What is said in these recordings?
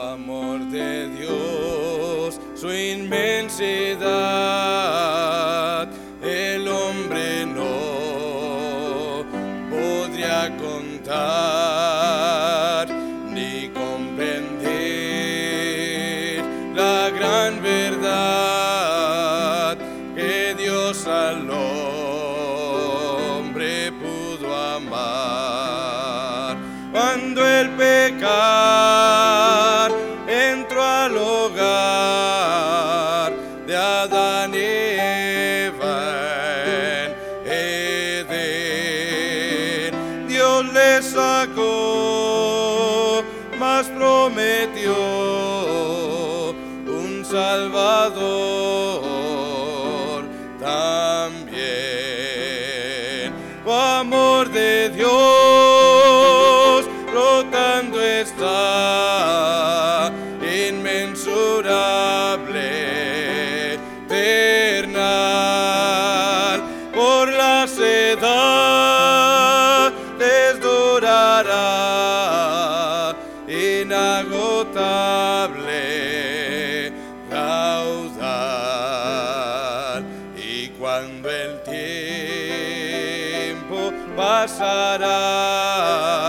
amor de Dios, su inmensidad, tiempo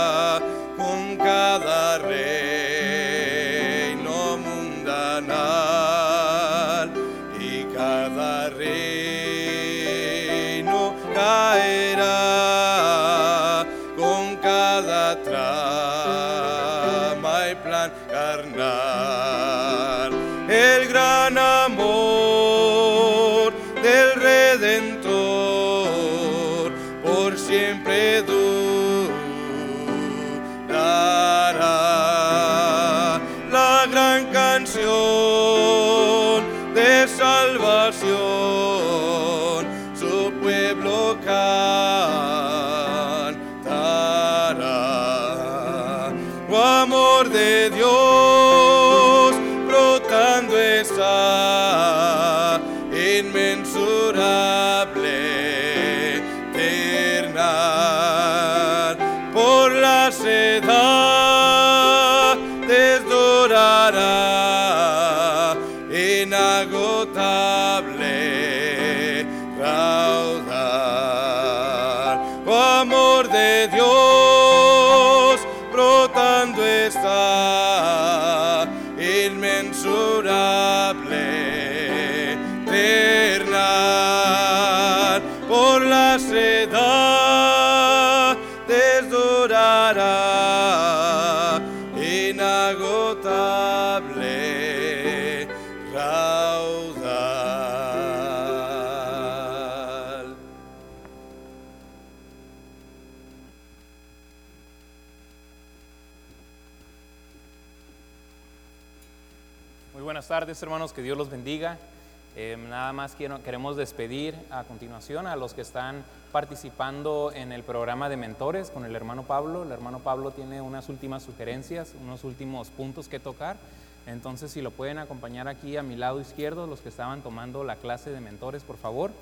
inagotable. Muy buenas tardes, hermanos, que Dios los bendiga. Eh, nada más quiero- queremos despedir a continuación a los que están participando en el programa de mentores con el hermano Pablo. El hermano Pablo tiene unas últimas sugerencias, unos últimos puntos que tocar. Entonces, si lo pueden acompañar aquí a mi lado izquierdo, los que estaban tomando la clase de mentores, por favor.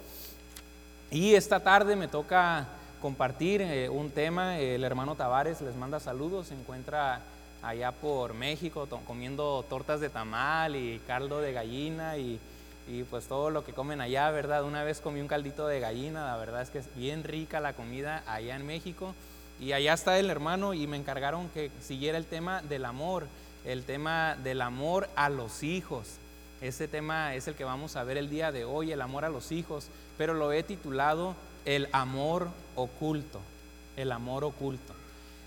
Y esta tarde me toca compartir eh, un tema. El hermano Tavares les manda saludos. Se encuentra allá por México comiendo tortas de tamal y caldo de gallina y, y pues todo lo que comen allá, ¿verdad? Una vez comí un caldito de gallina. La verdad es que es bien rica la comida allá en México. Y allá está el hermano y me encargaron que siguiera el tema del amor, el tema del amor a los hijos. Ese tema es el que vamos a ver el día de hoy, el amor a los hijos, pero lo he titulado El amor oculto, el amor oculto.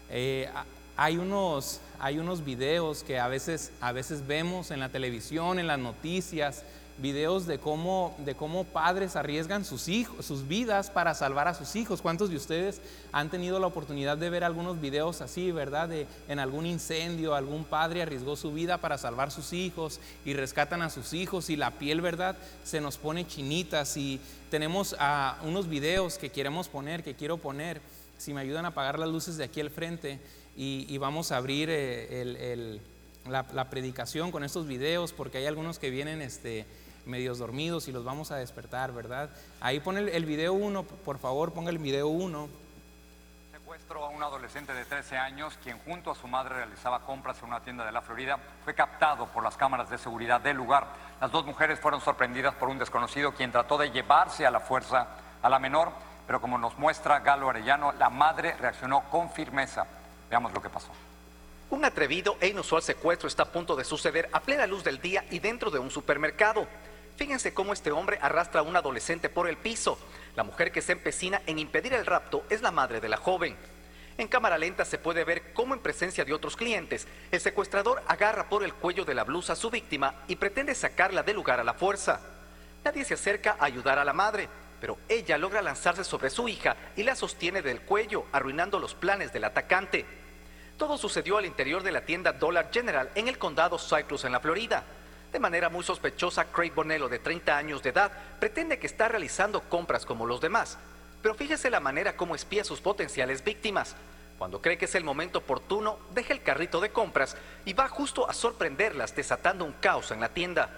Eh, hay, unos, hay unos videos que a veces, a veces vemos en la televisión, en las noticias, videos de cómo, de cómo padres arriesgan sus, hijos, sus vidas para salvar a sus hijos. ¿Cuántos de ustedes han tenido la oportunidad de ver algunos videos así, verdad? De en algún incendio, algún padre arriesgó su vida para salvar sus hijos y rescatan a sus hijos y la piel, ¿verdad? Se nos pone chinitas y tenemos ah, unos videos que queremos poner, que quiero poner. Si me ayudan a apagar las luces de aquí al frente y, vamos a abrir eh, la, la predicación con estos videos porque hay algunos que vienen este, medios dormidos y los vamos a despertar, ¿verdad? Ahí pone el, video 1, por favor, ponga el video 1. secuestro a un adolescente de 13 años, quien junto a su madre realizaba compras en una tienda de la Florida, fue captado por las cámaras de seguridad del lugar. Las dos mujeres fueron sorprendidas por un desconocido quien trató de llevarse a la fuerza a la menor, pero como nos muestra Galo Arellano, la madre reaccionó con firmeza. Veamos lo que pasó. Un atrevido e inusual secuestro está a punto de suceder a plena luz del día y dentro de un supermercado. Fíjense cómo este hombre arrastra a un adolescente por el piso. La mujer que se empecina en impedir el rapto es la madre de la joven. En cámara lenta se puede ver cómo en presencia de otros clientes, el secuestrador agarra por el cuello de la blusa a su víctima y pretende sacarla del lugar a la fuerza. Nadie se acerca a ayudar a la madre, pero ella logra lanzarse sobre su hija y la sostiene del cuello, arruinando los planes del atacante. Todo sucedió al interior de la tienda Dollar General en el condado Cyprus en la Florida. De manera muy sospechosa, Craig Bonello, de 30 años de edad, pretende que está realizando compras como los demás. Pero fíjese la manera como espía a sus potenciales víctimas. Cuando cree que es el momento oportuno, deja el carrito de compras y va justo a sorprenderlas, desatando un caos en la tienda.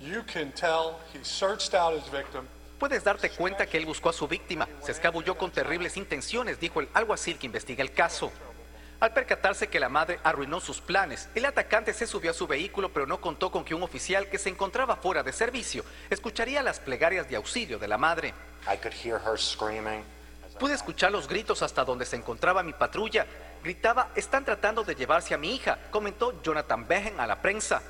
You can tell he searched out his victim. Puedes darte cuenta que él buscó a su víctima, se escabulló con terribles intenciones, dijo el alguacil que investiga el caso. Al percatarse que la madre arruinó sus planes, el atacante se subió a su vehículo pero no contó con que un oficial que se encontraba fuera de servicio escucharía las plegarias de auxilio de la madre. I could hear her screaming. Pude escuchar los gritos hasta donde se encontraba mi patrulla. Gritaba, están tratando de llevarse a mi hija, comentó Jonathan Behen a la prensa.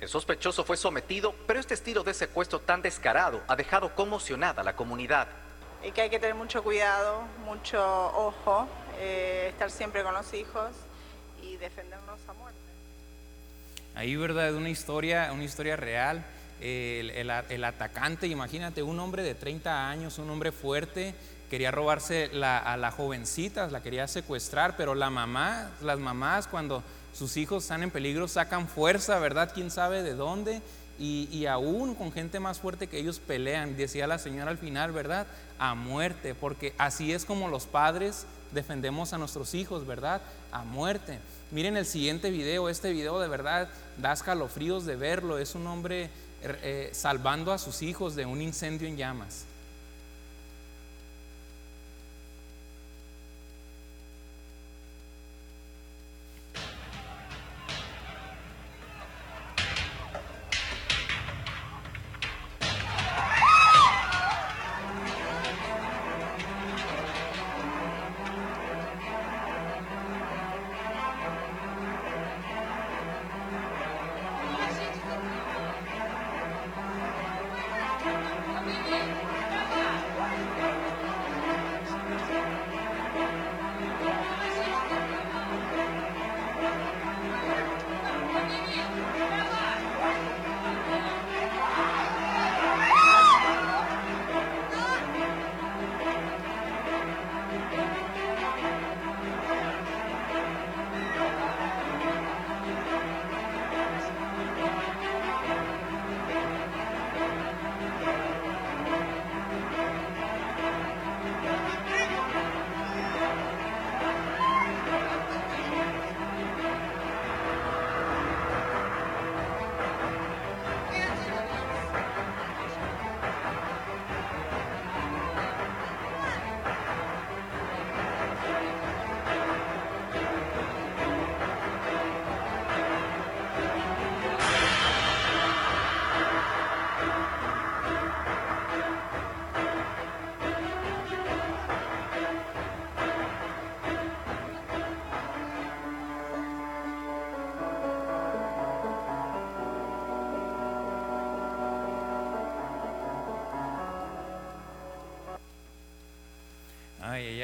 El sospechoso fue sometido, pero este estilo de secuestro tan descarado ha dejado conmocionada a la comunidad. y que hay que tener mucho cuidado, mucho ojo, eh, estar siempre con los hijos y defendernos a muerte. Ahí, ¿verdad? Una historia, una historia real. El, atacante, imagínate, un hombre de 30 años, un hombre fuerte, quería robarse a la jovencita, la quería secuestrar, pero la mamá, las mamás cuando sus hijos están en peligro sacan fuerza, ¿verdad? ¿Quién sabe de dónde? Y, y aún con gente más fuerte que ellos pelean, decía la señora al final, ¿verdad? A muerte, porque así es como los padres defendemos a nuestros hijos, ¿verdad? A muerte. Miren el siguiente video, este video de verdad da escalofríos de verlo, es un hombre eh, salvando a sus hijos de un incendio en llamas.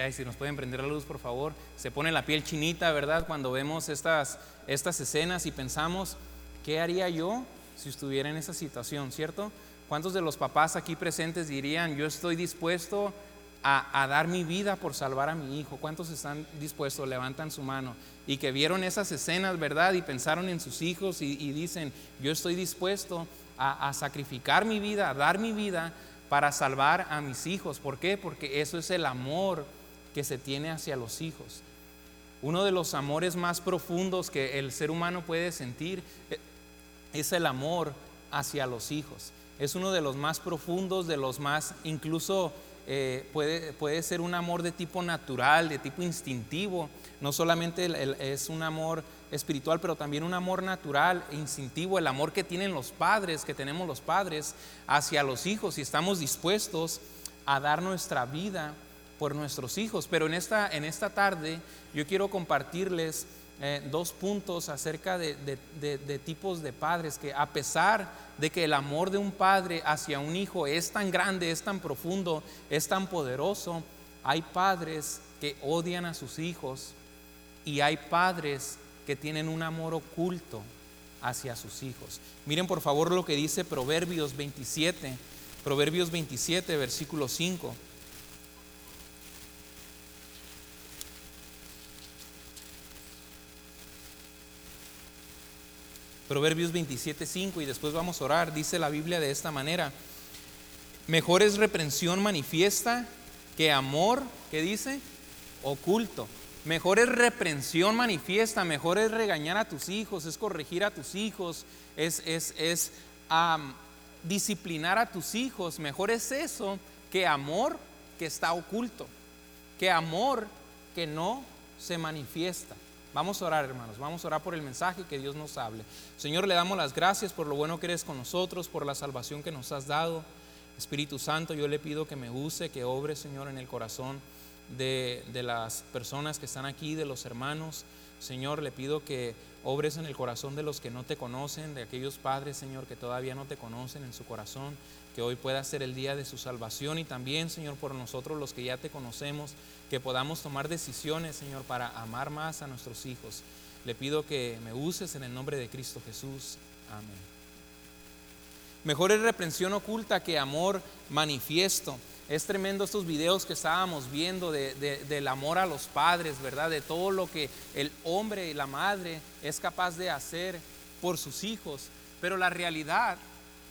Ay, si nos pueden prender la luz, por favor. Se pone la piel chinita, ¿verdad? Cuando vemos estas, estas escenas y pensamos, ¿qué haría yo si estuviera en esa situación, cierto? ¿Cuántos de los papás aquí presentes dirían, yo estoy dispuesto a, a dar mi vida por salvar a mi hijo? ¿Cuántos están dispuestos? Levantan su mano. Y que vieron esas escenas, ¿verdad? Y pensaron en sus hijos y, y dicen, yo estoy dispuesto a, a sacrificar mi vida, a dar mi vida para salvar a mis hijos. ¿Por qué? Porque eso es el amor que se tiene hacia los hijos. Uno de los amores más profundos que el ser humano puede sentir eh, es el amor hacia los hijos. Es uno de los más profundos, de los más incluso eh, puede, puede ser un amor de tipo natural, de tipo instintivo. No solamente es un amor espiritual, pero también un amor natural e instintivo, el amor que tienen los padres, que tenemos los padres hacia los hijos y estamos dispuestos a dar nuestra vida por nuestros hijos. Pero en esta, en esta tarde yo quiero compartirles eh, dos puntos acerca de, de- de- de tipos de padres que a pesar de que el amor de un padre hacia un hijo es tan grande, es tan profundo, es tan poderoso, hay padres que odian a sus hijos y hay padres que tienen un amor oculto hacia sus hijos. Miren por favor lo que dice Proverbios 27, Proverbios 27, versículo 5. Proverbios 27, 5 y después vamos a orar. Dice la Biblia de esta manera. Mejor es reprensión manifiesta que amor, ¿qué dice? Oculto. Mejor es reprensión manifiesta, mejor es regañar a tus hijos, es corregir a tus hijos, es, es, es disciplinar a tus hijos. Mejor es eso que amor que está oculto, que amor que no se manifiesta. Vamos a orar, hermanos, vamos a orar por el mensaje que Dios nos hable. Señor, le damos las gracias por lo bueno que eres con nosotros, por la salvación que nos has dado. Espíritu Santo, yo le pido que me use, que obre, Señor, en el corazón de, de las personas que están aquí, de los hermanos. Señor, le pido que obres en el corazón de los que no te conocen, de aquellos padres, Señor, que todavía no te conocen en su corazón, que hoy pueda ser el día de su salvación y también, Señor, por nosotros los que ya te conocemos, que podamos tomar decisiones, Señor, para amar más a nuestros hijos. Le pido que me uses en el nombre de Cristo Jesús. Amén. Mejor es reprensión oculta que amor manifiesto. Es tremendo estos videos que estábamos viendo de- de- del amor a los padres, ¿verdad? De todo lo que el hombre y la madre es capaz de hacer por sus hijos. Pero la realidad,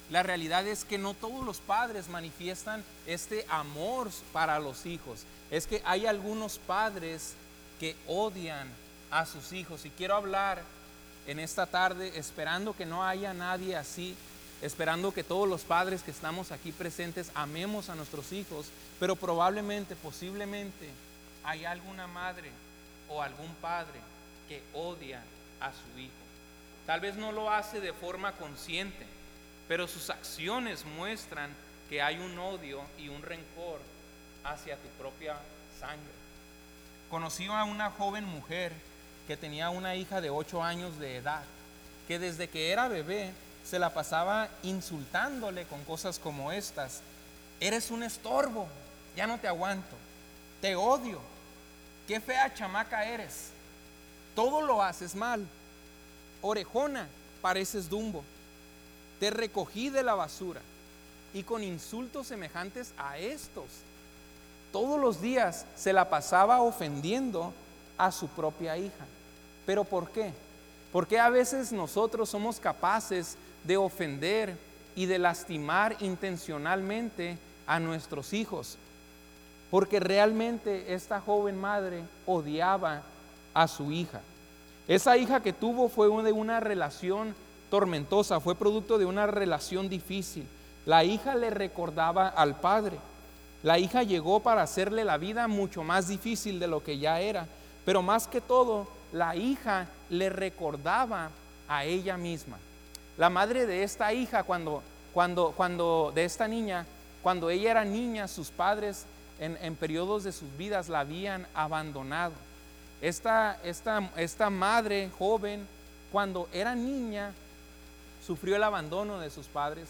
la realidad es que no todos los padres manifiestan este amor para los hijos. Es que hay algunos padres que odian a sus hijos. Y quiero hablar en esta tarde esperando que no haya nadie así, esperando que todos los padres que estamos aquí presentes amemos a nuestros hijos, pero probablemente, posiblemente, hay alguna madre o algún padre que odia a su hijo. Tal vez no lo hace de forma consciente, pero sus acciones muestran que hay un odio y un rencor hacia tu propia sangre. Conocí a una joven mujer que tenía una hija de 8 años de edad, que desde que era bebé se la pasaba insultándole con cosas como estas. Eres un estorbo, ya no te aguanto, te odio, qué fea chamaca eres, todo lo haces mal, orejona, pareces dumbo, te recogí de la basura y con insultos semejantes a estos todos los días se la pasaba ofendiendo a su propia hija. ¿Pero por qué? Porque a veces nosotros somos capaces de ofender y de lastimar intencionalmente a nuestros hijos. Porque realmente esta joven madre odiaba a su hija. Esa hija que tuvo fue de una relación tormentosa, fue producto de una relación difícil. La hija le recordaba al padre. La hija llegó para hacerle la vida mucho más difícil de lo que ya era, pero más que todo, la hija le recordaba a ella misma. La madre de esta hija, cuando, cuando, cuando de esta niña, cuando ella era niña, sus padres en, en periodos de sus vidas la habían abandonado. Esta, esta, esta madre joven, cuando era niña, sufrió el abandono de sus padres,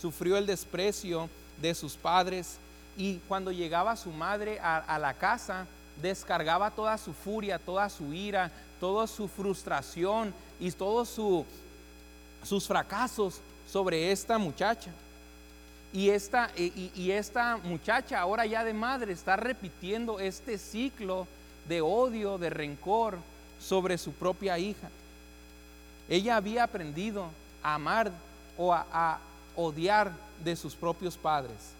sufrió el desprecio de sus padres y cuando llegaba su madre a, la casa, descargaba toda su furia, toda su ira, toda su frustración y todos su, sus fracasos sobre esta muchacha. Y esta, y esta muchacha, ahora ya de madre, está repitiendo este ciclo de odio, de rencor sobre su propia hija. Ella había aprendido a amar o a, a odiar de sus propios padres.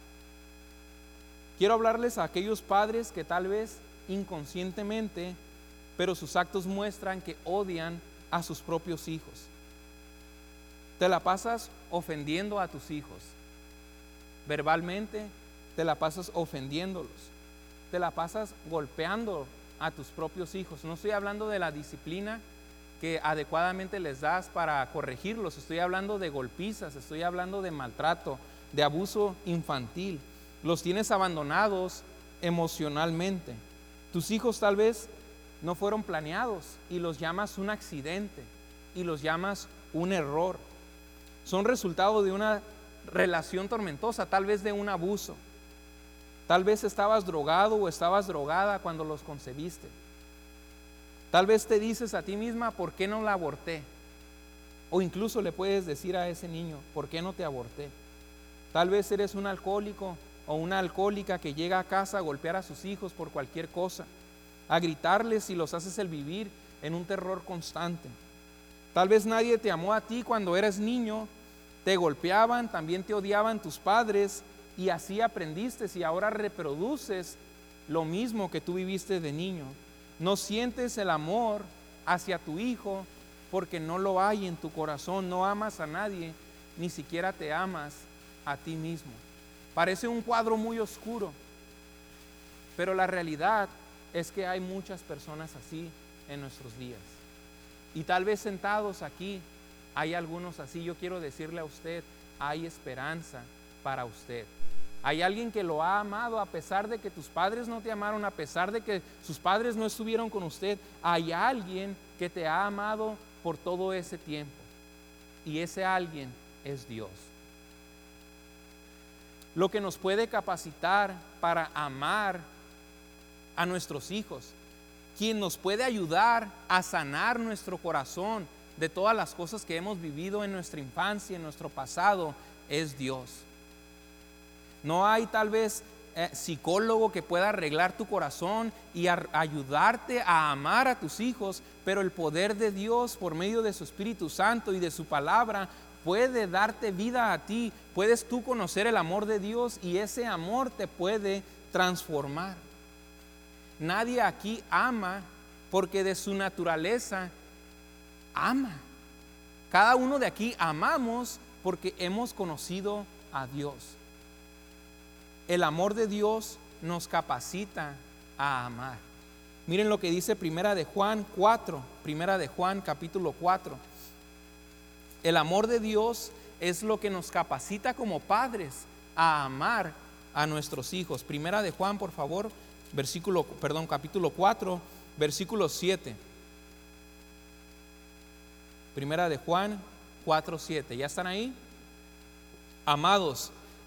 Quiero hablarles a aquellos padres que tal vez inconscientemente, pero sus actos muestran que odian a sus propios hijos. Te la pasas ofendiendo a tus hijos, verbalmente, te la pasas ofendiéndolos, te la pasas golpeando a tus propios hijos. No estoy hablando de la disciplina que adecuadamente les das para corregirlos, estoy hablando de golpizas, estoy hablando de maltrato, de abuso infantil. Los tienes abandonados emocionalmente. Tus hijos tal vez no fueron planeados y los llamas un accidente y los llamas un error. Son resultado de una relación tormentosa, tal vez de un abuso. Tal vez estabas drogado o estabas drogada cuando los concebiste. Tal vez te dices a ti misma, ¿por qué no la aborté? O incluso le puedes decir a ese niño, ¿por qué no te aborté? Tal vez eres un alcohólico o una alcohólica que llega a casa a golpear a sus hijos por cualquier cosa, a gritarles y los haces el vivir en un terror constante. Tal vez nadie te amó a ti cuando eras niño, te golpeaban, también te odiaban tus padres y así aprendiste y ahora reproduces lo mismo que tú viviste de niño. No sientes el amor hacia tu hijo porque no lo hay en tu corazón, no amas a nadie, ni siquiera te amas a ti mismo. Parece un cuadro muy oscuro, pero la realidad es que hay muchas personas así en nuestros días. Y tal vez sentados aquí hay algunos así. Yo quiero decirle a usted, hay esperanza para usted. Hay alguien que lo ha amado a pesar de que tus padres no te amaron, a pesar de que sus padres no estuvieron con usted. Hay alguien que te ha amado por todo ese tiempo. Y ese alguien es Dios. Lo que nos puede capacitar para amar a nuestros hijos quien nos puede ayudar a sanar nuestro corazón de todas las cosas que hemos vivido en nuestra infancia, en nuestro pasado, es Dios. No hay tal vez eh, psicólogo que pueda arreglar tu corazón y ayudarte a amar a tus hijos, pero el poder de Dios por medio de su Espíritu Santo y de su palabra puede darte vida a ti. Puedes tú conocer el amor de Dios y ese amor te puede transformar. Nadie aquí ama porque de su naturaleza ama. Cada uno de aquí amamos porque hemos conocido a Dios. El amor de Dios nos capacita a amar. Miren lo que dice Primera de Juan 4, Primera de Juan capítulo 4. El amor de Dios es lo que nos capacita como padres a amar a nuestros hijos. Primera de Juan, por favor, versículo, perdón, capítulo 4, versículo 7. Primera de Juan 4, 7. ¿Ya están ahí? Amados,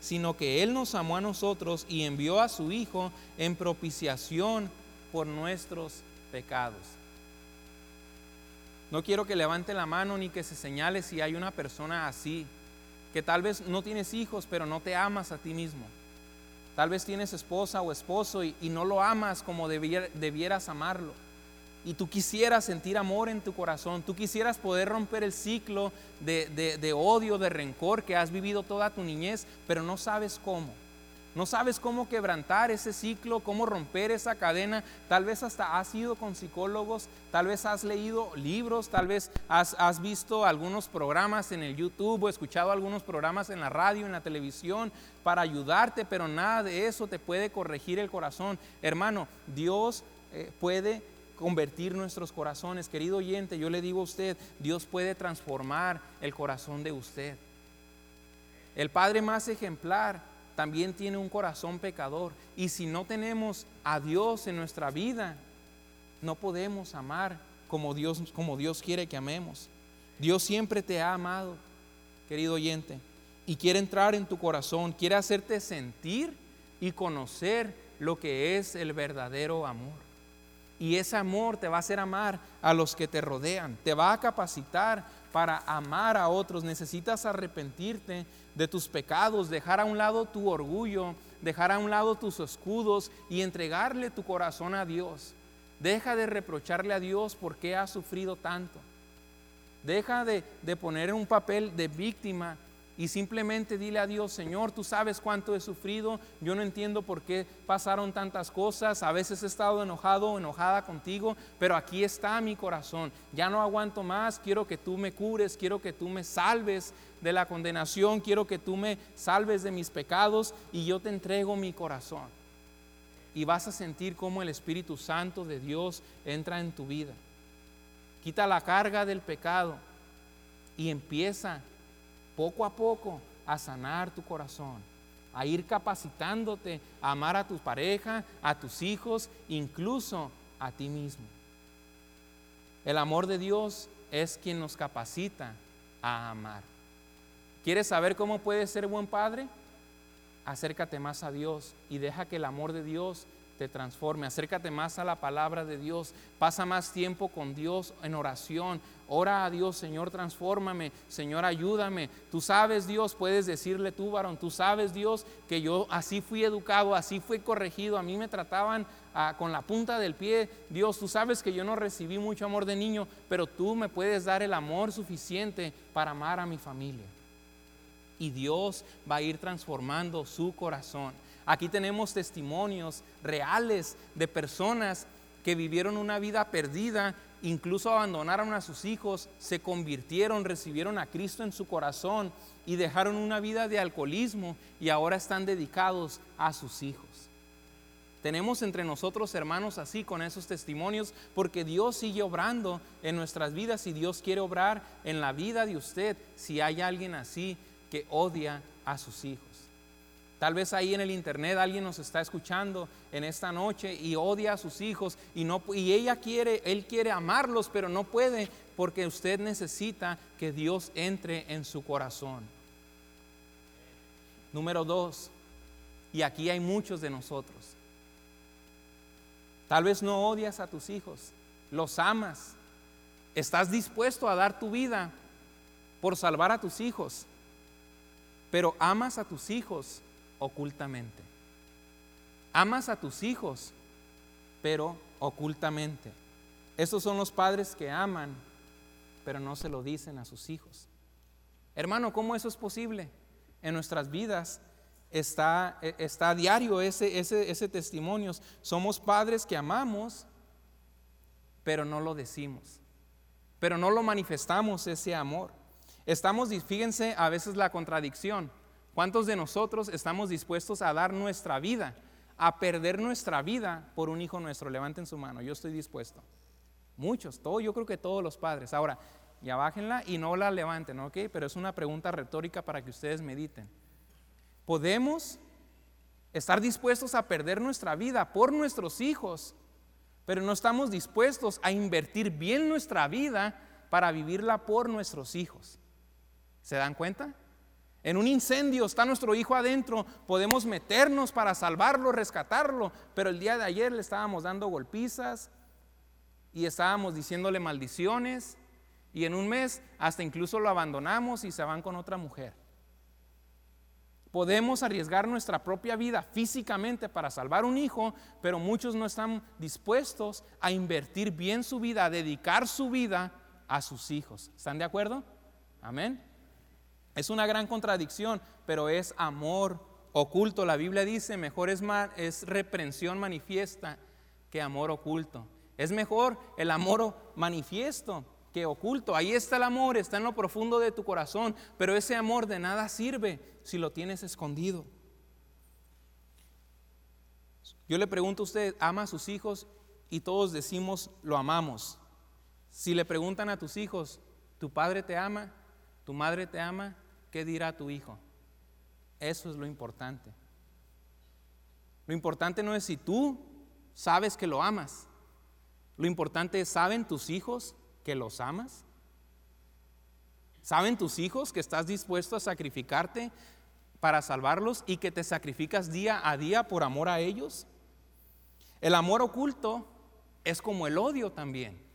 sino que Él nos amó a nosotros y envió a su Hijo en propiciación por nuestros pecados. No quiero que levante la mano ni que se señale si hay una persona así, que tal vez no tienes hijos, pero no te amas a ti mismo Tal vez tienes esposa o esposo y, no lo amas como debieras amarlo. Y tú quisieras sentir amor en tu corazón, tú quisieras poder romper el ciclo de, de odio, de rencor que has vivido toda tu niñez, pero no sabes cómo. No sabes cómo quebrantar ese ciclo, cómo romper esa cadena. Tal vez hasta has ido con psicólogos, tal vez has leído libros, tal vez has, has, visto algunos programas en el YouTube o escuchado algunos programas en la radio, en la televisión para ayudarte, pero nada de eso te puede corregir el corazón. Hermano, Dios eh, puede convertir nuestros corazones. Querido oyente, yo le digo a usted, Dios puede transformar el corazón de usted. El Padre más ejemplar también tiene un corazón pecador. Y si no tenemos a Dios en nuestra vida, no podemos amar como Dios, como Dios quiere que amemos. Dios siempre te ha amado, querido oyente, y quiere entrar en tu corazón, quiere hacerte sentir y conocer lo que es el verdadero amor. Y ese amor te va a hacer amar a los que te rodean, te va a capacitar para amar a otros. Necesitas arrepentirte de tus pecados, dejar a un lado tu orgullo, dejar a un lado tus escudos y entregarle tu corazón a Dios. Deja de reprocharle a Dios por qué ha sufrido tanto. Deja de, de poner un papel de víctima y simplemente dile a Dios, Señor, tú sabes cuánto he sufrido, yo no entiendo por qué pasaron tantas cosas, a veces he estado enojado o enojada contigo, pero aquí está mi corazón, ya no aguanto más, quiero que tú me cures, quiero que tú me salves de la condenación, quiero que tú me salves de mis pecados y yo te entrego mi corazón. Y vas a sentir cómo el Espíritu Santo de Dios entra en tu vida. Quita la carga del pecado y empieza poco a poco a sanar tu corazón, a ir capacitándote a amar a tu pareja, a tus hijos, incluso a ti mismo. El amor de Dios es quien nos capacita a amar. ¿Quieres saber cómo puedes ser buen padre? Acércate más a Dios y deja que el amor de Dios te transforme. Acércate más a la palabra de Dios. Pasa más tiempo con Dios en oración. Ora a Dios, Señor, transfórmame. Señor, ayúdame. Tú sabes, Dios, puedes decirle tú, varón. Tú sabes, Dios, que yo así fui educado, así fui corregido. A mí me trataban ah, con la punta del pie. Dios, tú sabes que yo no recibí mucho amor de niño, pero tú me puedes dar el amor suficiente para amar a mi familia. Y Dios va a ir transformando su corazón. Aquí tenemos testimonios reales de personas que vivieron una vida perdida, incluso abandonaron a sus hijos, se convirtieron, recibieron a Cristo en su corazón y dejaron una vida de alcoholismo y ahora están dedicados a sus hijos. Tenemos entre nosotros hermanos así con esos testimonios porque Dios sigue obrando en nuestras vidas y Dios quiere obrar en la vida de usted si hay alguien así que odia a sus hijos. Tal vez ahí en el internet alguien nos está escuchando en esta noche y odia a sus hijos y no y ella quiere, él quiere amarlos, pero no puede porque usted necesita que Dios entre en su corazón. Número dos, y aquí hay muchos de nosotros. Tal vez no odias a tus hijos, los amas. Estás dispuesto a dar tu vida por salvar a tus hijos, pero amas a tus hijos ocultamente. Amas a tus hijos, pero ocultamente. Estos son los padres que aman, pero no se lo dicen a sus hijos. Hermano, ¿cómo eso es posible? En nuestras vidas está, e, está a diario ese, ese, ese testimonio. Somos padres que amamos, pero no lo decimos. Pero no lo manifestamos ese amor. Estamos, fíjense, a veces la contradicción. ¿Cuántos de nosotros estamos dispuestos a dar nuestra vida, a perder nuestra vida por un hijo nuestro? Levanten su mano, yo estoy dispuesto. Muchos, todo, yo creo que todos los padres. Ahora, ya bájenla y no la levanten, ¿ok? Pero es una pregunta retórica para que ustedes mediten. ¿Podemos estar dispuestos a perder nuestra vida por nuestros hijos, pero no estamos dispuestos a invertir bien nuestra vida para vivirla por nuestros hijos? ¿Se dan cuenta? En un incendio está nuestro hijo adentro, podemos meternos para salvarlo, rescatarlo, pero el día de ayer le estábamos dando golpizas y estábamos diciéndole maldiciones y en un mes hasta incluso lo abandonamos y se van con otra mujer. Podemos arriesgar nuestra propia vida físicamente para salvar un hijo, pero muchos no están dispuestos a invertir bien su vida, a dedicar su vida a sus hijos. ¿Están de acuerdo? Amén. Es una gran contradicción, pero es amor oculto. La Biblia dice, mejor es, reprensión manifiesta que amor oculto. Es mejor el amor manifiesto que oculto. Ahí está el amor, está en lo profundo de tu corazón, pero ese amor de nada sirve si lo tienes escondido. Yo le pregunto a usted, ¿ama a sus hijos? Y todos decimos, lo amamos. Si le preguntan a tus hijos, ¿tu padre te ama? ¿Tu madre te ama? ¿Qué dirá tu hijo? Eso es lo importante. Lo importante no es si tú sabes que lo amas. Lo importante es, ¿saben tus hijos que los amas? ¿Saben tus hijos que estás dispuesto a sacrificarte para salvarlos y que te sacrificas día a día por amor a ellos? El amor oculto es como el odio también.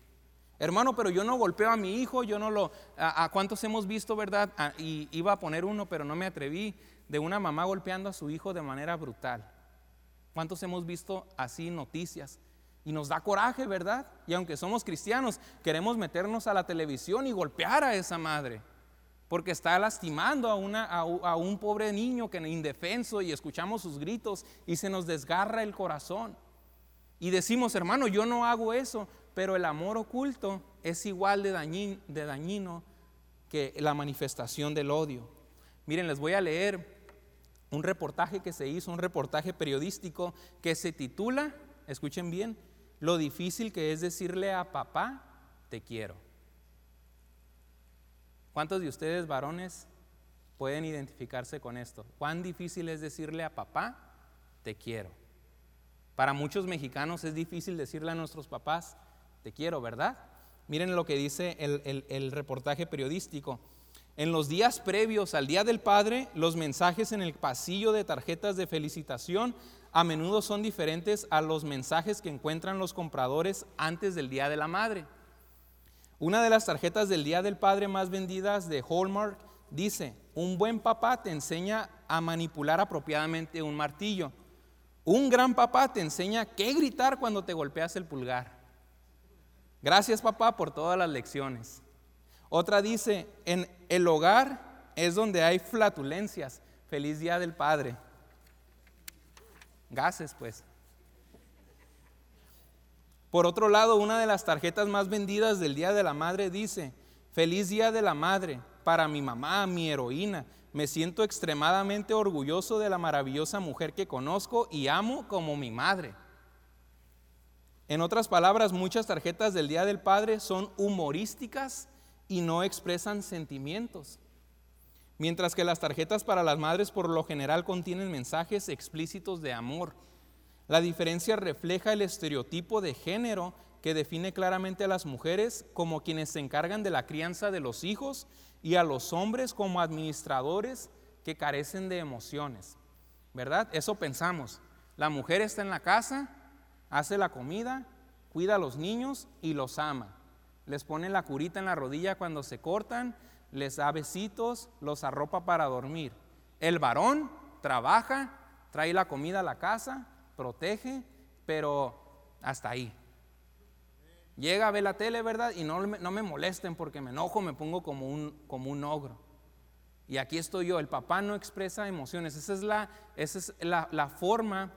Hermano, pero yo no golpeo a mi hijo, yo no lo... ¿A, cuántos hemos visto, verdad? y iba a poner uno, pero no me atreví, de una mamá golpeando a su hijo de manera brutal. ¿Cuántos hemos visto así noticias? Y nos da coraje, ¿verdad? Y aunque somos cristianos, queremos meternos a la televisión y golpear a esa madre. Porque está lastimando a, una, a, un pobre niño que indefenso y escuchamos sus gritos y se nos desgarra el corazón. Y decimos, hermano, yo no hago eso, pero el amor oculto es igual de, de dañino que la manifestación del odio. Miren, les voy a leer un reportaje que se hizo, un reportaje periodístico que se titula, escuchen bien, lo difícil que es decirle a papá, te quiero. ¿Cuántos de ustedes varones pueden identificarse con esto? ¿Cuán difícil es decirle a papá, te quiero? Para muchos mexicanos es difícil decirle a nuestros papás, te quiero, ¿verdad? Miren lo que dice el, reportaje periodístico. En los días previos al Día del Padre, los mensajes en el pasillo de tarjetas de felicitación a menudo son diferentes a los mensajes que encuentran los compradores antes del Día de la Madre. Una de las tarjetas del Día del Padre más vendidas de Hallmark dice, un buen papá te enseña a manipular apropiadamente un martillo. Un gran papá te enseña qué gritar cuando te golpeas el pulgar. Gracias papá por todas las lecciones. Otra dice, en el hogar es donde hay flatulencias. Feliz día del Padre. Gases, pues. Por otro lado, una de las tarjetas más vendidas del Día de la Madre dice, feliz Día de la Madre para mi mamá, mi heroína. Me siento extremadamente orgulloso de la maravillosa mujer que conozco y amo como mi madre. En otras palabras, muchas tarjetas del Día del Padre son humorísticas y no expresan sentimientos. Mientras que las tarjetas para las madres por lo general contienen mensajes explícitos de amor. La diferencia refleja el estereotipo de género que define claramente a las mujeres como quienes se encargan de la crianza de los hijos y a los hombres como administradores que carecen de emociones. ¿Verdad? Eso pensamos. La mujer está en la casa hace la comida, cuida a los niños y los ama. Les pone la curita en la rodilla cuando se cortan, les da besitos, los arropa para dormir. El varón trabaja, trae la comida a la casa, protege, pero hasta ahí. Llega a ver la tele, ¿verdad? Y no, no me molesten porque me enojo, me pongo como un, como un ogro. Y aquí estoy yo, el papá no expresa emociones. Esa es la, esa es la, la forma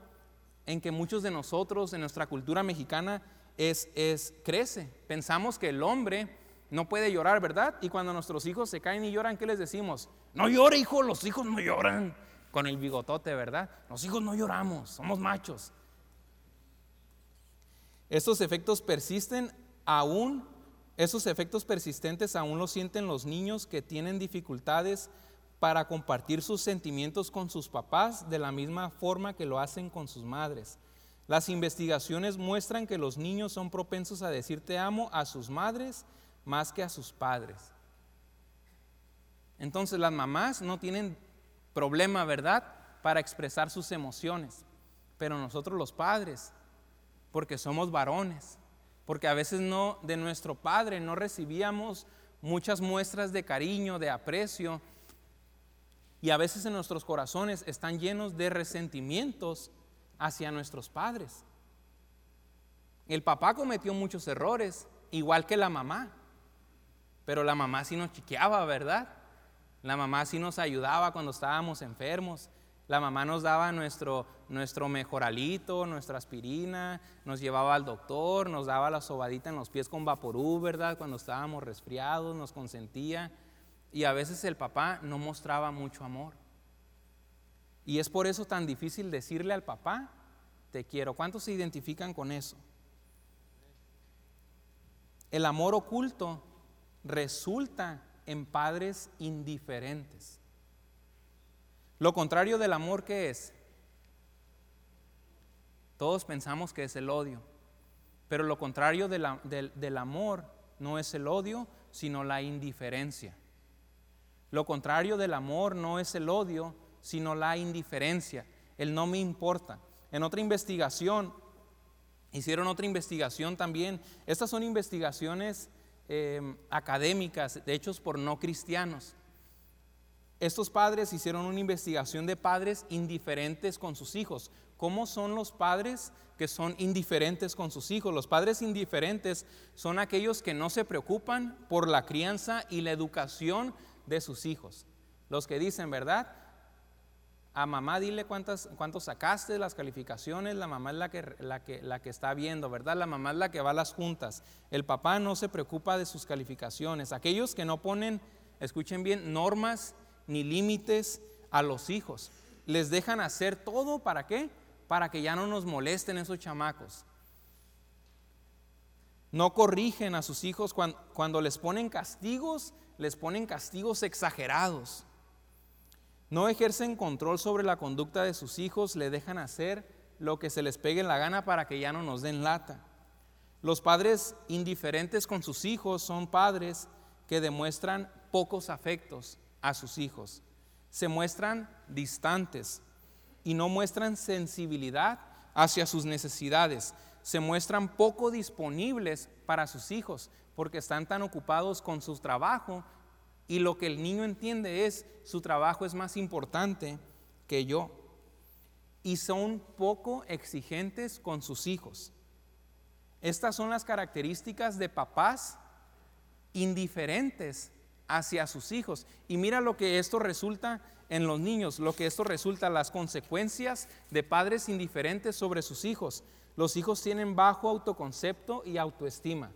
en que muchos de nosotros en nuestra cultura mexicana es, es, crece. Pensamos que el hombre no puede llorar, ¿verdad? Y cuando nuestros hijos se caen y lloran, ¿qué les decimos? No llore, hijo, los hijos no lloran. Con el bigotote, ¿verdad? Los hijos no lloramos, somos machos. Estos efectos persisten aún, esos efectos persistentes aún los sienten los niños que tienen dificultades para compartir sus sentimientos con sus papás de la misma forma que lo hacen con sus madres. Las investigaciones muestran que los niños son propensos a decir te amo a sus madres más que a sus padres. Entonces las mamás no tienen problema, ¿verdad?, para expresar sus emociones, pero nosotros los padres, porque somos varones, porque a veces no de nuestro padre no recibíamos muchas muestras de cariño, de aprecio, y a veces en nuestros corazones están llenos de resentimientos hacia nuestros padres. El papá cometió muchos errores, igual que la mamá. Pero la mamá sí nos chiqueaba, ¿verdad? La mamá sí nos ayudaba cuando estábamos enfermos. La mamá nos daba nuestro, nuestro mejoralito, nuestra aspirina, nos llevaba al doctor, nos daba la sobadita en los pies con vaporú, ¿verdad? Cuando estábamos resfriados, nos consentía. Y a veces el papá no mostraba mucho amor. Y es por eso tan difícil decirle al papá, te quiero. ¿Cuántos se identifican con eso? El amor oculto resulta en padres indiferentes. Lo contrario del amor, ¿qué es? Todos pensamos que es el odio, pero lo contrario del amor no es el odio, sino la indiferencia. Lo contrario del amor no es el odio, sino la indiferencia, el no me importa. En otra investigación, hicieron otra investigación también, estas son investigaciones em, académicas, de hechos por no cristianos. estos padres hicieron una investigación de padres indiferentes con sus hijos. ¿Cómo son los padres que son indiferentes con sus hijos? Los padres indiferentes son aquellos que no se preocupan por la crianza y la educación de sus hijos. Los que dicen, ¿verdad? A mamá dile cuántas, cuántos sacaste, las calificaciones, la mamá es la que, la, que, la que está viendo, ¿verdad? La mamá es la que va a las juntas. El papá no se preocupa de sus calificaciones. Aquellos que no ponen, escuchen bien, normas ni límites a los hijos. Les dejan hacer todo, ¿para qué? Para que ya no nos molesten esos chamacos. No corrigen a sus hijos cuando, cuando les ponen castigos, les ponen castigos exagerados. No ejercen control sobre la conducta de sus hijos, le dejan hacer lo que se les pegue en la gana para que ya no nos den lata. Los padres indiferentes con sus hijos son padres que demuestran pocos afectos a sus hijos. Se muestran distantes y no muestran sensibilidad hacia sus necesidades. Se muestran poco disponibles para sus hijos porque están tan ocupados con su trabajo y lo que el niño entiende es, su trabajo es más importante que yo. Y son poco exigentes con sus hijos. Estas son las características de papás indiferentes hacia sus hijos. Y mira lo que esto resulta en los niños, lo que esto resulta, las consecuencias de padres indiferentes sobre sus hijos. Los hijos tienen bajo autoconcepto y autoestima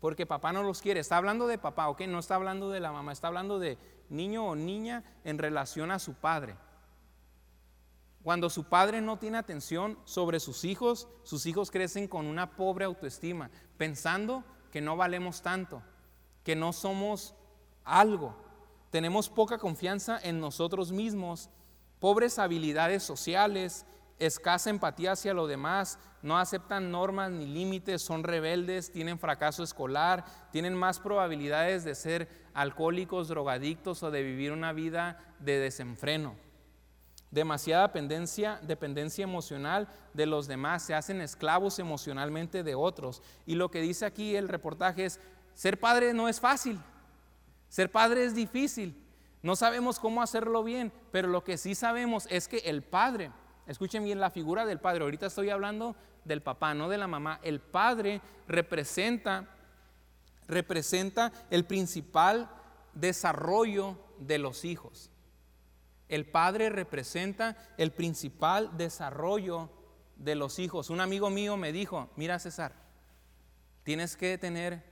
porque papá no los quiere. Está hablando de papá, ¿ok? No está hablando de la mamá, está hablando de niño o niña en relación a su padre. Cuando su padre no tiene atención sobre sus hijos, sus hijos crecen con una pobre autoestima, pensando que no valemos tanto, que no somos algo. Tenemos poca confianza en nosotros mismos, pobres habilidades sociales, escasa empatía hacia lo demás, no aceptan normas ni límites, son rebeldes, tienen fracaso escolar, tienen más probabilidades de ser alcohólicos, drogadictos o de vivir una vida de desenfreno. Demasiada dependencia, dependencia emocional de los demás, se hacen esclavos emocionalmente de otros. Y lo que dice aquí el reportaje es, ser padre no es fácil, ser padre es difícil, no sabemos cómo hacerlo bien, pero lo que sí sabemos es que el padre Escuchen bien la figura del padre. Ahorita estoy hablando del papá, no de la mamá. El padre representa, representa el principal desarrollo de los hijos. El padre representa el principal desarrollo de los hijos. Un amigo mío me dijo, mira César, tienes que tener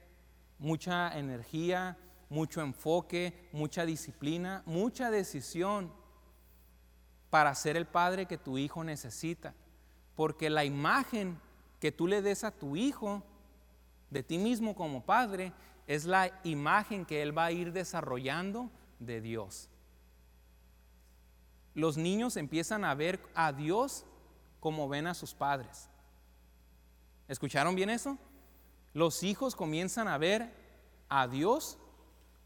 mucha energía, mucho enfoque, mucha disciplina, mucha decisión para ser el padre que tu hijo necesita. Porque la imagen que tú le des a tu hijo de ti mismo como padre es la imagen que él va a ir desarrollando de Dios. Los niños empiezan a ver a Dios como ven a sus padres. ¿Escucharon bien eso? Los hijos comienzan a ver a Dios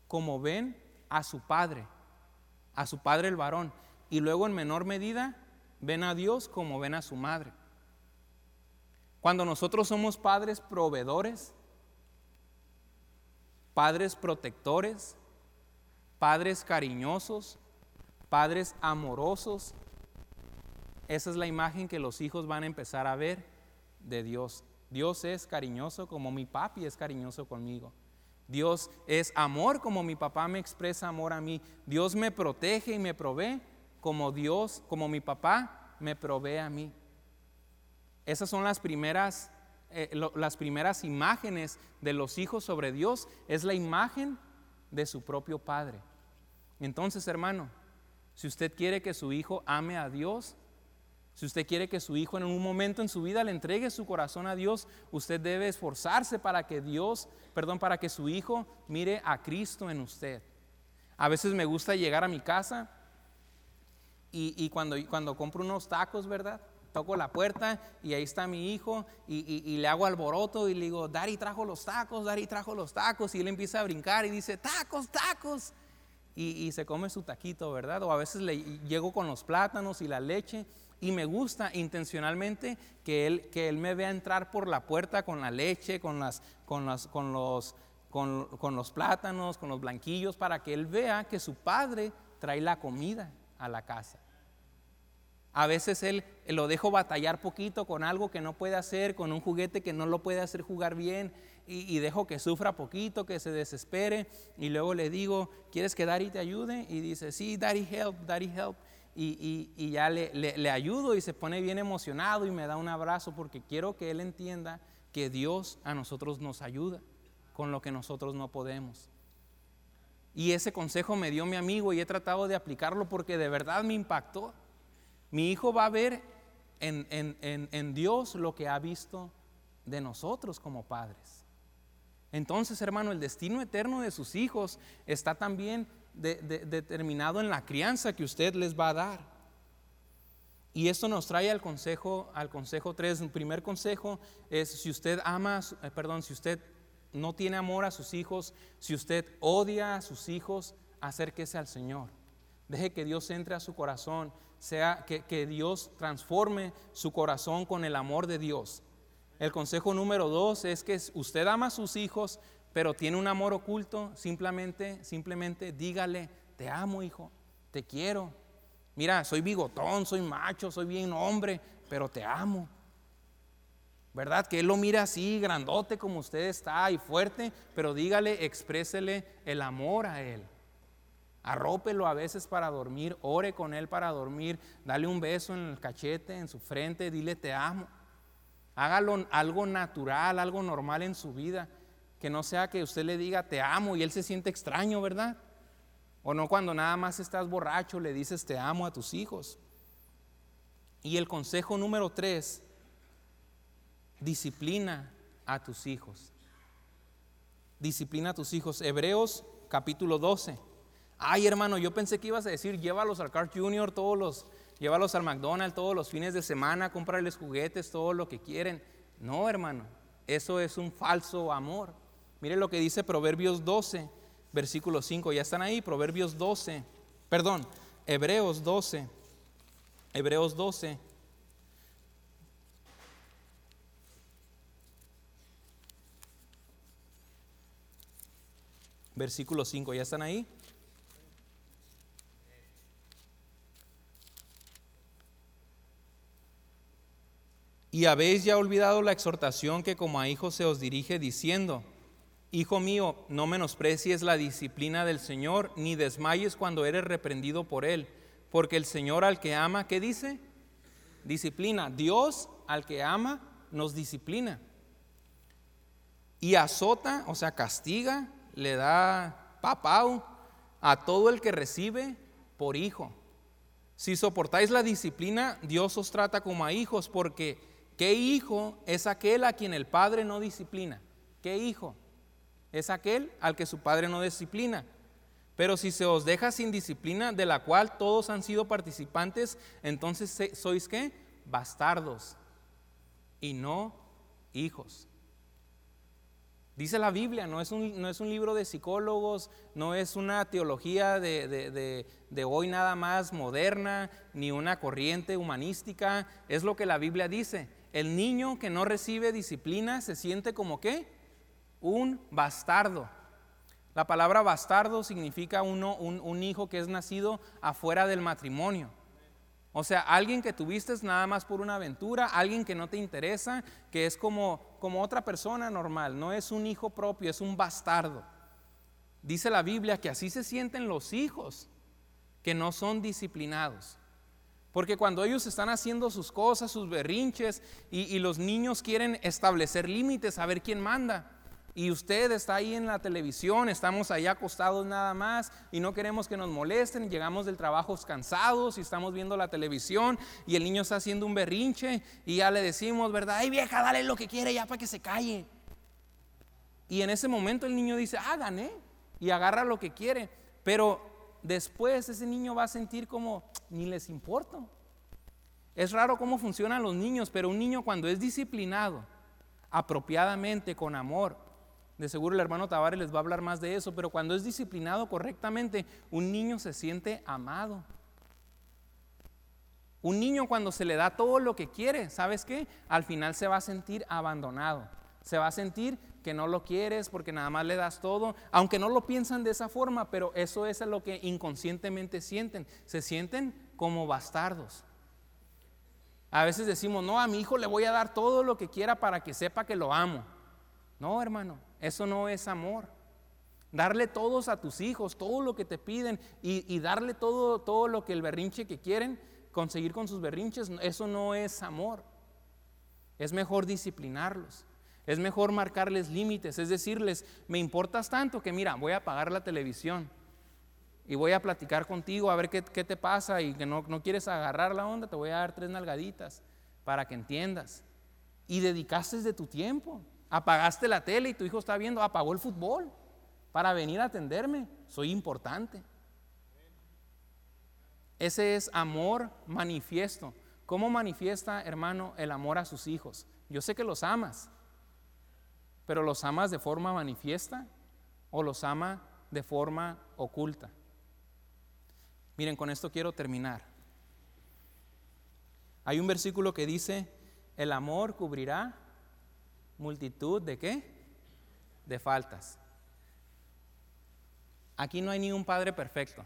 como ven a su padre, a su padre el varón y luego en menor medida ven a Dios como ven a su madre. Cuando nosotros somos padres proveedores, padres protectores, padres cariñosos, padres amorosos, esa es la imagen que los hijos van a empezar a ver de Dios. Dios es cariñoso como mi papi es cariñoso conmigo. Dios es amor como mi papá me expresa amor a mí. Dios me protege y me provee como Dios, como mi papá, me provee a mí. Esas son las primeras, eh, las primeras imágenes de los hijos sobre Dios. Es la imagen de su propio Padre. Entonces, hermano, si usted quiere que su hijo ame a Dios, si usted quiere que su hijo en un momento en su vida le entregue su corazón a Dios, usted debe esforzarse para que Dios, perdón, para que su hijo mire a Cristo en usted. A veces me gusta llegar a mi casa y, cuando, cuando compro unos tacos, ¿verdad? Toco la puerta y ahí está mi hijo y, le hago alboroto y le digo, Dari trajo los tacos, Dari trajo los tacos. Y él empieza a brincar y dice, tacos, tacos. Y, se come su taquito, ¿verdad? O a veces le llego con los plátanos y la leche y me gusta intencionalmente que él, que él me vea entrar por la puerta con la leche, con, las, con, las, con, los, con, con los plátanos, con los blanquillos, para que él vea que su padre trae la comida a la casa. A veces él lo dejo batallar poquito con algo que no puede hacer, con un juguete que no lo puede hacer jugar bien, y, dejo que sufra poquito, que se desespere, y luego le digo, ¿quieres que Daddy te ayude? Y dice, sí, Daddy help, Daddy help. Y, ya le, le ayudo y se pone bien emocionado y me da un abrazo porque quiero que él entienda que Dios a nosotros nos ayuda con lo que nosotros no podemos. Y ese consejo me dio mi amigo y he tratado de aplicarlo porque de verdad me impactó. Mi hijo va a ver en, Dios lo que ha visto de nosotros como padres. Entonces, hermano, el destino eterno de sus hijos está también determinado en la crianza que usted les va a dar. Y esto nos trae al consejo, al consejo 3. El primer consejo es si usted ama, eh, perdón, si usted no tiene amor a sus hijos, si usted odia a sus hijos, acérquese al Señor. Deje que Dios entre a su corazón, sea que, Dios transforme su corazón con el amor de Dios. El consejo número dos es que usted ama a sus hijos, pero tiene un amor oculto, simplemente, simplemente dígale, te amo hijo, te quiero. Mira, soy bigotón, soy macho, soy bien hombre, pero te amo. ¿Verdad? Que Él lo mira así, grandote como usted está y fuerte, pero dígale, exprésele el amor a Él. Arrópelo a veces para dormir, ore con Él para dormir, dale un beso en el cachete, en su frente, dile te amo. Hágalo algo natural, algo normal en su vida, que no sea que usted le diga te amo y Él se siente extraño, ¿verdad? O no cuando nada más estás borracho le dices te amo a tus hijos. Y el consejo número tres disciplina a tus hijos. Disciplina a tus hijos. Hebreos capítulo 12. Ay, hermano, yo pensé que ibas a decir, llévalos al Car Junior todos los, llévalos al McDonald's todos los fines de semana, cómprales juguetes, todo lo que quieren. No, hermano, eso es un falso amor. Mire lo que dice Proverbios 12, versículo 5. Ya están ahí, Proverbios 12, perdón, Hebreos 12, Hebreos 12, versículo 5. ¿Ya están ahí? Y habéis ya olvidado la exhortación que como a hijos se os dirige diciendo, Hijo mío, no menosprecies la disciplina del Señor, ni desmayes cuando eres reprendido por Él, porque el Señor al que ama, ¿qué dice? Disciplina. Dios al que ama nos disciplina. Y azota, o sea, castiga le da papau a todo el que recibe por hijo. Si soportáis la disciplina, Dios os trata como a hijos, porque ¿qué hijo es aquel a quien el padre no disciplina? ¿Qué hijo? Es aquel al que su padre no disciplina. Pero si se os deja sin disciplina, de la cual todos han sido participantes, entonces sois qué? Bastardos y no hijos. Dice la Biblia, no es un, no es un libro de psicólogos, no es una teología de, de, hoy nada más moderna, ni una corriente humanística, es lo que la Biblia dice. El niño que no recibe disciplina se siente como qué? Un bastardo. La palabra bastardo significa uno, un, un hijo que es nacido afuera del matrimonio. O sea, alguien que tuviste nada más por una aventura, alguien que no te interesa, que es como, como otra persona normal, no es un hijo propio, es un bastardo. Dice la Biblia que así se sienten los hijos que no son disciplinados. Porque cuando ellos están haciendo sus cosas, sus berrinches, y, y los niños quieren establecer límites, a ver quién manda y usted está ahí en la televisión, estamos ahí acostados nada más y no queremos que nos molesten, llegamos del trabajo cansados y estamos viendo la televisión y el niño está haciendo un berrinche y ya le decimos, ¿verdad? Ay vieja, dale lo que quiere ya para que se calle. Y en ese momento el niño dice, ah, gané y agarra lo que quiere, pero después ese niño va a sentir como, ni les importa. Es raro cómo funcionan los niños, pero un niño cuando es disciplinado, apropiadamente, con amor, de seguro el hermano Tavares les va a hablar más de eso, pero cuando es disciplinado correctamente, un niño se siente amado. Un niño cuando se le da todo lo que quiere, ¿sabes qué? Al final se va a sentir abandonado. Se va a sentir que no lo quieres porque nada más le das todo, aunque no lo piensan de esa forma, pero eso es lo que inconscientemente sienten. Se sienten como bastardos. A veces decimos, no, a mi hijo le voy a dar todo lo que quiera para que sepa que lo amo. No, hermano, eso no es amor. Darle todos a tus hijos, todo lo que te piden y, darle todo, todo lo que el berrinche que quieren conseguir con sus berrinches, eso no es amor. Es mejor disciplinarlos. Es mejor marcarles límites, es decirles, me importas tanto que mira, voy a apagar la televisión y voy a platicar contigo a ver qué, te pasa y que no, no quieres agarrar la onda, te voy a dar tres nalgaditas para que entiendas. Y dedicaste de tu tiempo. Apagaste la tele y tu hijo está viendo, apagó el fútbol para venir a atenderme. Soy importante. Ese es amor manifiesto. ¿Cómo manifiesta, hermano, el amor a sus hijos? Yo sé que los amas, pero ¿los amas de forma manifiesta o los ama de forma oculta? Miren, con esto quiero terminar. Hay un versículo que dice, el amor cubrirá multitud de qué? De faltas. Aquí no hay ni un padre perfecto.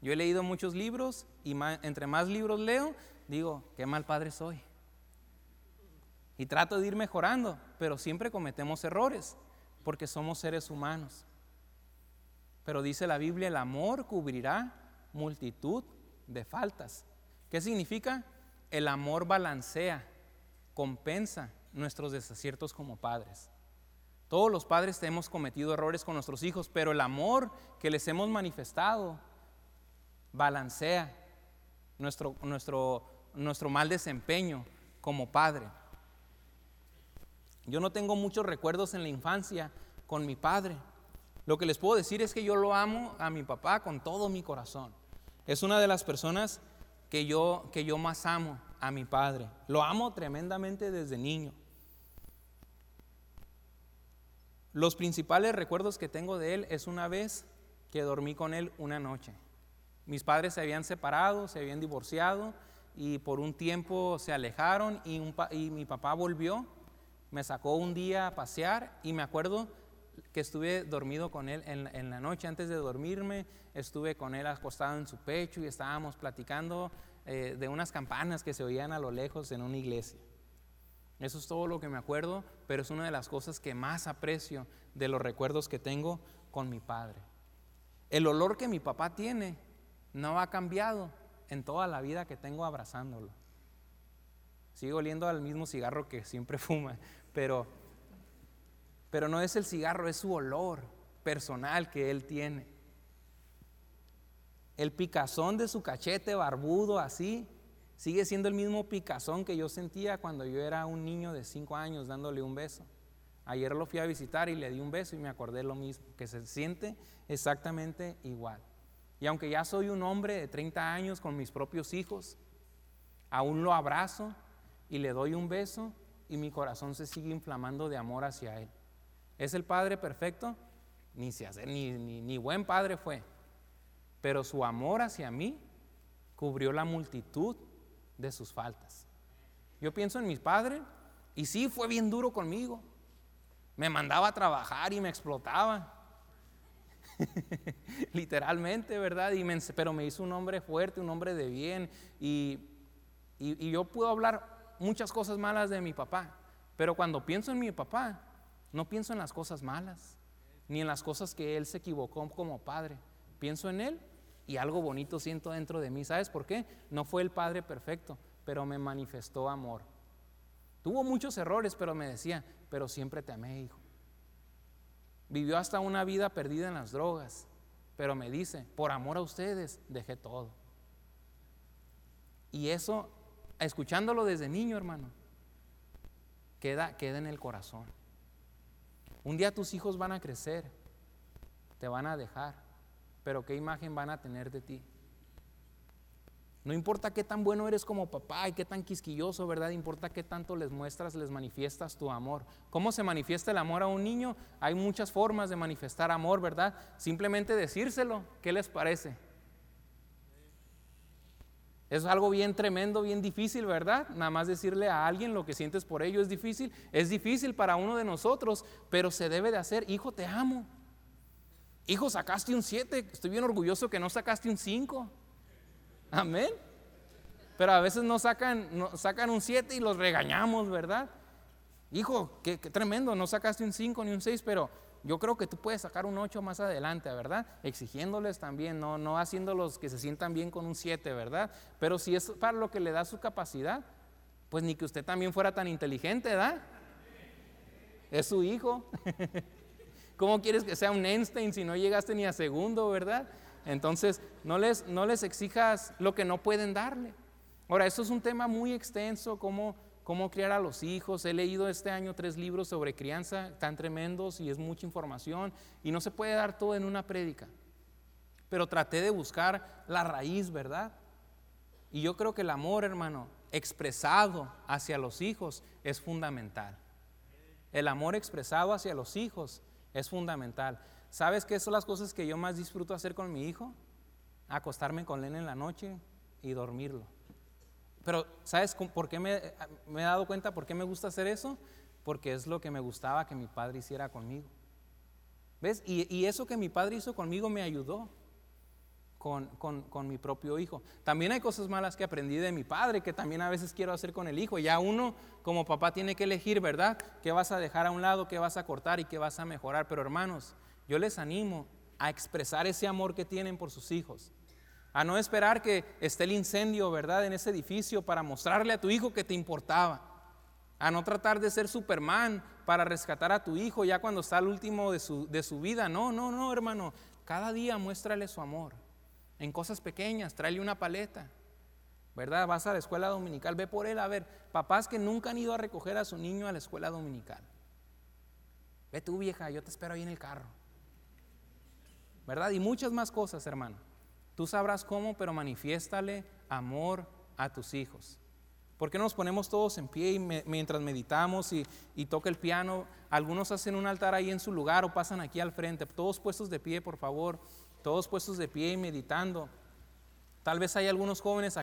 Yo he leído muchos libros y entre más libros leo, digo, qué mal padre soy. Y trato de ir mejorando, pero siempre cometemos errores, porque somos seres humanos. Pero dice la Biblia, el amor cubrirá multitud de faltas. ¿Qué significa? El amor balancea, compensa nuestros desaciertos como padres. Todos los padres hemos cometido errores con nuestros hijos, pero el amor que les hemos manifestado balancea nuestro, nuestro, nuestro mal desempeño como padre. Yo no tengo muchos recuerdos en la infancia con mi padre. Lo que les puedo decir es que yo lo amo a mi papá con todo mi corazón. Es una de las personas que yo, que yo más amo a mi padre. Lo amo tremendamente desde niño. Los principales recuerdos que tengo de él es una vez que dormí con él una noche. Mis padres se habían separado, se habían divorciado y por un tiempo se alejaron y, mi papá volvió me sacó un día a pasear y me acuerdo que estuve dormido con él en, la noche antes de dormirme, estuve con él acostado en su pecho y estábamos platicando eh, de unas campanas que se oían a lo lejos en una iglesia. Eso es todo lo que me acuerdo, pero es una de las cosas que más aprecio de los recuerdos que tengo con mi padre. El olor que mi papá tiene no ha cambiado en toda la vida que tengo abrazándolo. Sigo oliendo al mismo cigarro que siempre fuma, pero, pero no es el cigarro, es su olor personal que él tiene. El picazón de su cachete barbudo así sigue siendo el mismo picazón que yo sentía cuando yo era un niño de cinco años dándole un beso. Ayer lo fui a visitar y le di un beso y me acordé lo mismo, que se siente exactamente igual. Y aunque ya soy un hombre de 30 años con mis propios hijos, aún lo abrazo y le doy un beso y mi corazón se sigue inflamando de amor hacia Él. ¿Es el Padre perfecto? Ni, se hace, ni, ni, buen Padre fue. Pero su amor hacia mí cubrió la multitud de sus faltas. Yo pienso en mi Padre y sí fue bien duro conmigo. Me mandaba a trabajar y me explotaba. Literalmente, ¿verdad? Y pero me hizo un hombre fuerte, un hombre de bien. Y, y yo puedo hablar muchas cosas malas de mi papá, pero cuando pienso en mi papá, no pienso en las cosas malas, ni en las cosas que él se equivocó como padre. Pienso en él y algo bonito siento dentro de mí. ¿Sabes por qué? No fue el padre perfecto, pero me manifestó amor. Tuvo muchos errores, pero me decía, pero siempre te amé, hijo. Vivió hasta una vida perdida en las drogas, pero me dice, por amor a ustedes, dejé todo. Y eso escuchándolo desde niño, hermano, queda, queda en el corazón. Un día tus hijos van a crecer, te van a dejar, pero ¿qué imagen van a tener de ti? No importa qué tan bueno eres como papá y qué tan quisquilloso, ¿verdad? Importa qué tanto les muestras, les manifiestas tu amor. ¿Cómo se manifiesta el amor a un niño? Hay muchas formas de manifestar amor, ¿verdad? Simplemente decírselo. ¿Qué les parece? Es algo bien tremendo, bien difícil, ¿verdad? Nada más decirle a alguien lo que sientes por ello es difícil. Es difícil para uno de nosotros, pero se debe de hacer. Hijo, te amo. Hijo, sacaste un 7. Estoy bien orgulloso que no sacaste un 5. Amén. Pero a veces no sacan, no, sacan un 7 y los regañamos, ¿verdad? Hijo, qué, tremendo, no sacaste un 5 ni un 6, pero yo creo que tú puedes sacar un 8 más adelante, ¿verdad? Exigiéndoles también, no, no haciéndolos que se sientan bien con un 7, ¿verdad? Pero si es para lo que le da su capacidad, pues ni que usted también fuera tan inteligente, ¿verdad? Es su hijo. ¿Cómo quieres que sea un Einstein si no llegaste ni a segundo, verdad? Entonces, no les, no les exijas lo que no pueden darle. Ahora, eso es un tema muy extenso, cómo cómo criar a los hijos. He leído este año tres libros sobre crianza tan tremendos y es mucha información y no se puede dar todo en una prédica. Pero traté de buscar la raíz, ¿verdad? Y yo creo que el amor, hermano, expresado hacia los hijos es fundamental. El amor expresado hacia los hijos es fundamental. ¿Sabes qué son las cosas que yo más disfruto hacer con mi hijo? Acostarme con él en la noche y dormirlo. Pero ¿sabes por qué me, he dado cuenta por qué me gusta hacer eso? Porque es lo que me gustaba que mi padre hiciera conmigo. ¿Ves? Y, eso que mi padre hizo conmigo me ayudó con, con, mi propio hijo. También hay cosas malas que aprendí de mi padre que también a veces quiero hacer con el hijo. Ya uno como papá tiene que elegir, ¿verdad? ¿Qué vas a dejar a un lado, qué vas a cortar y qué vas a mejorar? Pero hermanos, yo les animo a expresar ese amor que tienen por sus hijos a no esperar que esté el incendio, ¿verdad?, en ese edificio para mostrarle a tu hijo que te importaba. A no tratar de ser Superman para rescatar a tu hijo ya cuando está al último de su, de su vida. No, no, no, hermano. Cada día muéstrale su amor. En cosas pequeñas, tráele una paleta. ¿Verdad? Vas a la escuela dominical, ve por él. A ver, papás que nunca han ido a recoger a su niño a la escuela dominical. Ve tú, vieja, yo te espero ahí en el carro. ¿Verdad? Y muchas más cosas, hermano. Tú sabrás cómo, pero manifiéstale amor a tus hijos. ¿Por qué nos ponemos todos en pie mientras meditamos y, y, toca el piano? Algunos hacen un altar ahí en su lugar o pasan aquí al frente. Todos puestos de pie, por favor. Todos puestos de pie y meditando. Tal vez hay algunos jóvenes